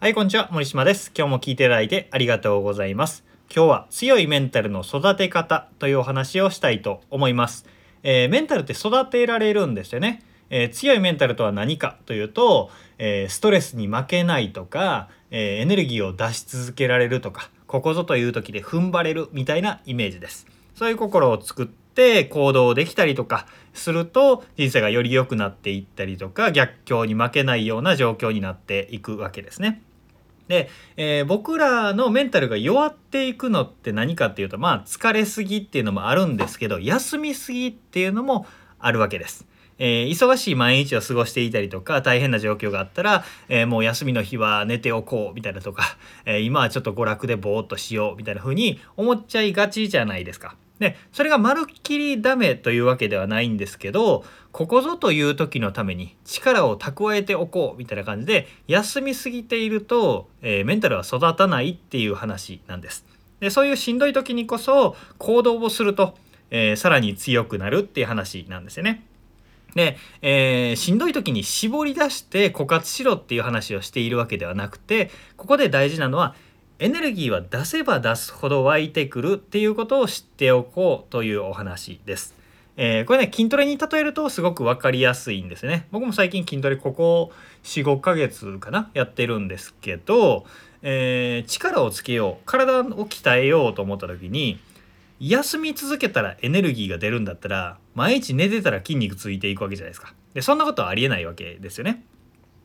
はい、こんにちは。森島です。今日も聞いていただいてありがとうございます。今日は強いメンタルの育て方というお話をしたいと思います。えーメンタルって育てられるんですよね。えー強いメンタルとは何かというと、えーストレスに負けないとか、えエネルギーを出し続けられるとか、ここぞという時で踏ん張れるみたいなイメージです。そういう心を作って行動できたりとかすると人生がより良くなっていったりとか逆境に負けないような状況になっていくわけですね。で、えー僕らのメンタルが弱っていくのって何かっていうとまあ疲れすぎっていうのもあるんですけど休みすぎっていうのもあるわけです。えー忙しい毎日を過ごしていたりとか大変な状況があったら、えーもう休みの日は寝ておこうみたいなとか、え今はちょっと娯楽でぼーっとしようみたいな風に思っちゃいがちじゃないですか。でそれがまるっきりダメというわけではないんですけどここぞという時のために力を蓄えておこうみたいな感じで休みすぎていると、えーメンタルは育たないっていう話なんです。でそういうしんどい時にこそ行動をすると、えーさらに強くなるっていう話なんですよね。で、えーしんどい時に絞り出して枯渇しろっていう話をしているわけではなくてここで大事なのはエネルギーは出せば出すほど湧いてくるっていうことを知っておこうというお話です。えーこれね筋トレに例えるとすごく分かりやすいんですね。僕も最近筋トレここ45ヶ月かなやってるんですけど、えー力をつけよう体を鍛えようと思った時に休み続けたらエネルギーが出るんだったら毎日寝てたら筋肉ついていくわけじゃないですか。でそんなことはありえないわけですよね。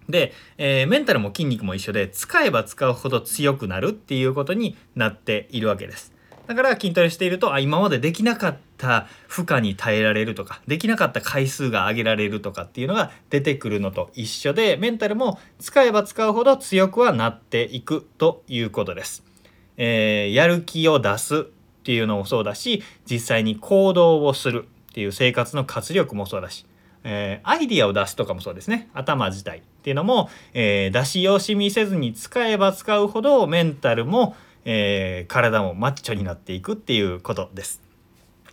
で、えーメンタルも筋肉も一緒で使えば使うほど強くなるっていうことになっているわけです。だから筋トレしているとあ今までできなかった負荷に耐えられるとかできなかった回数が上げられるとかっていうのが出てくるのと一緒でメンタルも使えば使うほど強くはなっていくということです。えーやる気を出すっていうのもそうだし実際に行動をするっていう生活の活力もそうだしえーアイディアを出すとかもそうですね頭自体っていうのも、えー出し惜しみせずに使えば使うほどメンタルも、えー体もマッチョになっていくっていうことです。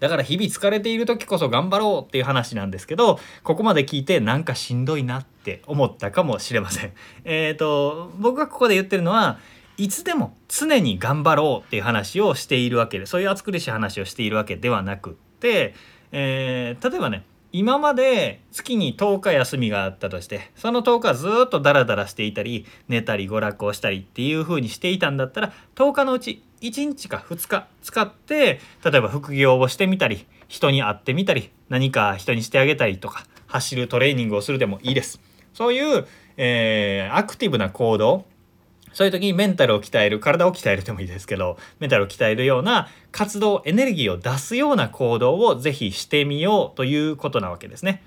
だから日々疲れている時こそ頑張ろうっていう話なんですけどここまで聞いてなんかしんどいなって思ったかもしれません。えっ、と僕がここで言ってるのはいつでも常に頑張ろうっていう話をしているわけでそういう暑苦しい話をしているわけではなくって、えー例えばね今まで月に10日休みがあったとしてその10日ずっとダラダラしていたり寝たり娯楽をしたりっていう風にしていたんだったら10日のうち1日か2日使って例えば副業をしてみたり人に会ってみたり何か人にしてあげたりとか走るトレーニングをするでもいいです。そういう、えーアクティブな行動そういう時にメンタルを鍛える体を鍛えるでもいいですけどメンタルを鍛えるような活動エネルギーを出すような行動をぜひしてみようということなわけですね。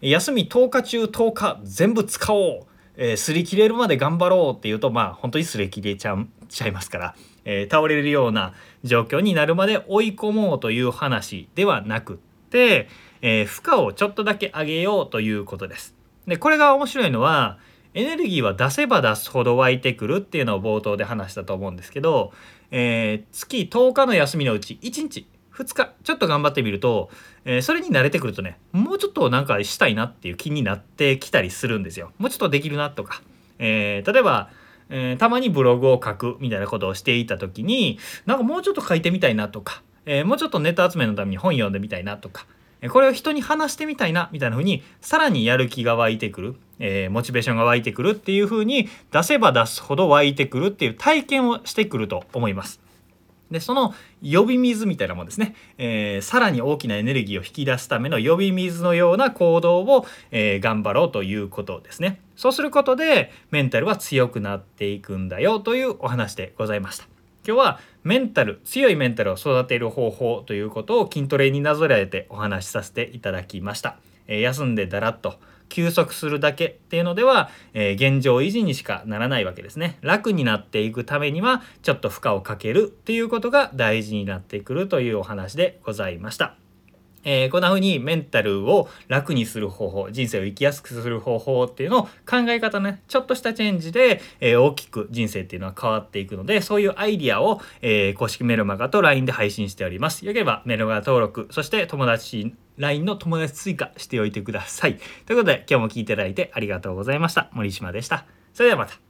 休み10日中10日全部使おう、えー擦り切れるまで頑張ろうっていうとまあ本当に擦り切れちゃちゃいますから、えー倒れるような状況になるまで追い込もうという話ではなくって、えー負荷をちょっとだけ上げようということです。でこれが面白いのはエネルギーは出せば出すほど湧いてくるっていうのを冒頭で話したと思うんですけど、えー月10日の休みのうち1日2日ちょっと頑張ってみると、えーそれに慣れてくるとねもうちょっとなんかしたいなっていう気になってきたりするんですよ。もうちょっとできるなとか、えー例えば、えーたまにブログを書くみたいなことをしていた時になんかもうちょっと書いてみたいなとか、えもうちょっとネタ集めのために本読んでみたいなとかえこれを人に話してみたいなみたいな風にさらにやる気が湧いてくる、えーモチベーションが湧いてくるっていう風に出せば出すほど湧いてくるっていう体験をしてくると思います。でその呼び水みたいなもんですね、えーさらに大きなエネルギーを引き出すための呼び水のような行動を、えー頑張ろうということですね。そうすることでメンタルは強くなっていくんだよというお話でございました。今日はメンタル強いメンタルを育てる方法ということを筋トレになぞらえてお話しさせていただきました、えー休んでだらっと休息するだけっていうのでは、えー現状維持にしかならないわけですね。楽になっていくためにはちょっと負荷をかけるっていうことが大事になってくるというお話でございました。えーこんな風にメンタルを楽にする方法人生を生きやすくする方法っていうのを考え方ねちょっとしたチェンジで、えー大きく人生っていうのは変わっていくのでそういうアイディアを、えー公式メルマガと LINE で配信しております。よければメルマガ登録そして友達 LINE の友達追加しておいてください。ということで今日も聞いていただいてありがとうございました。森島でした。それではまた。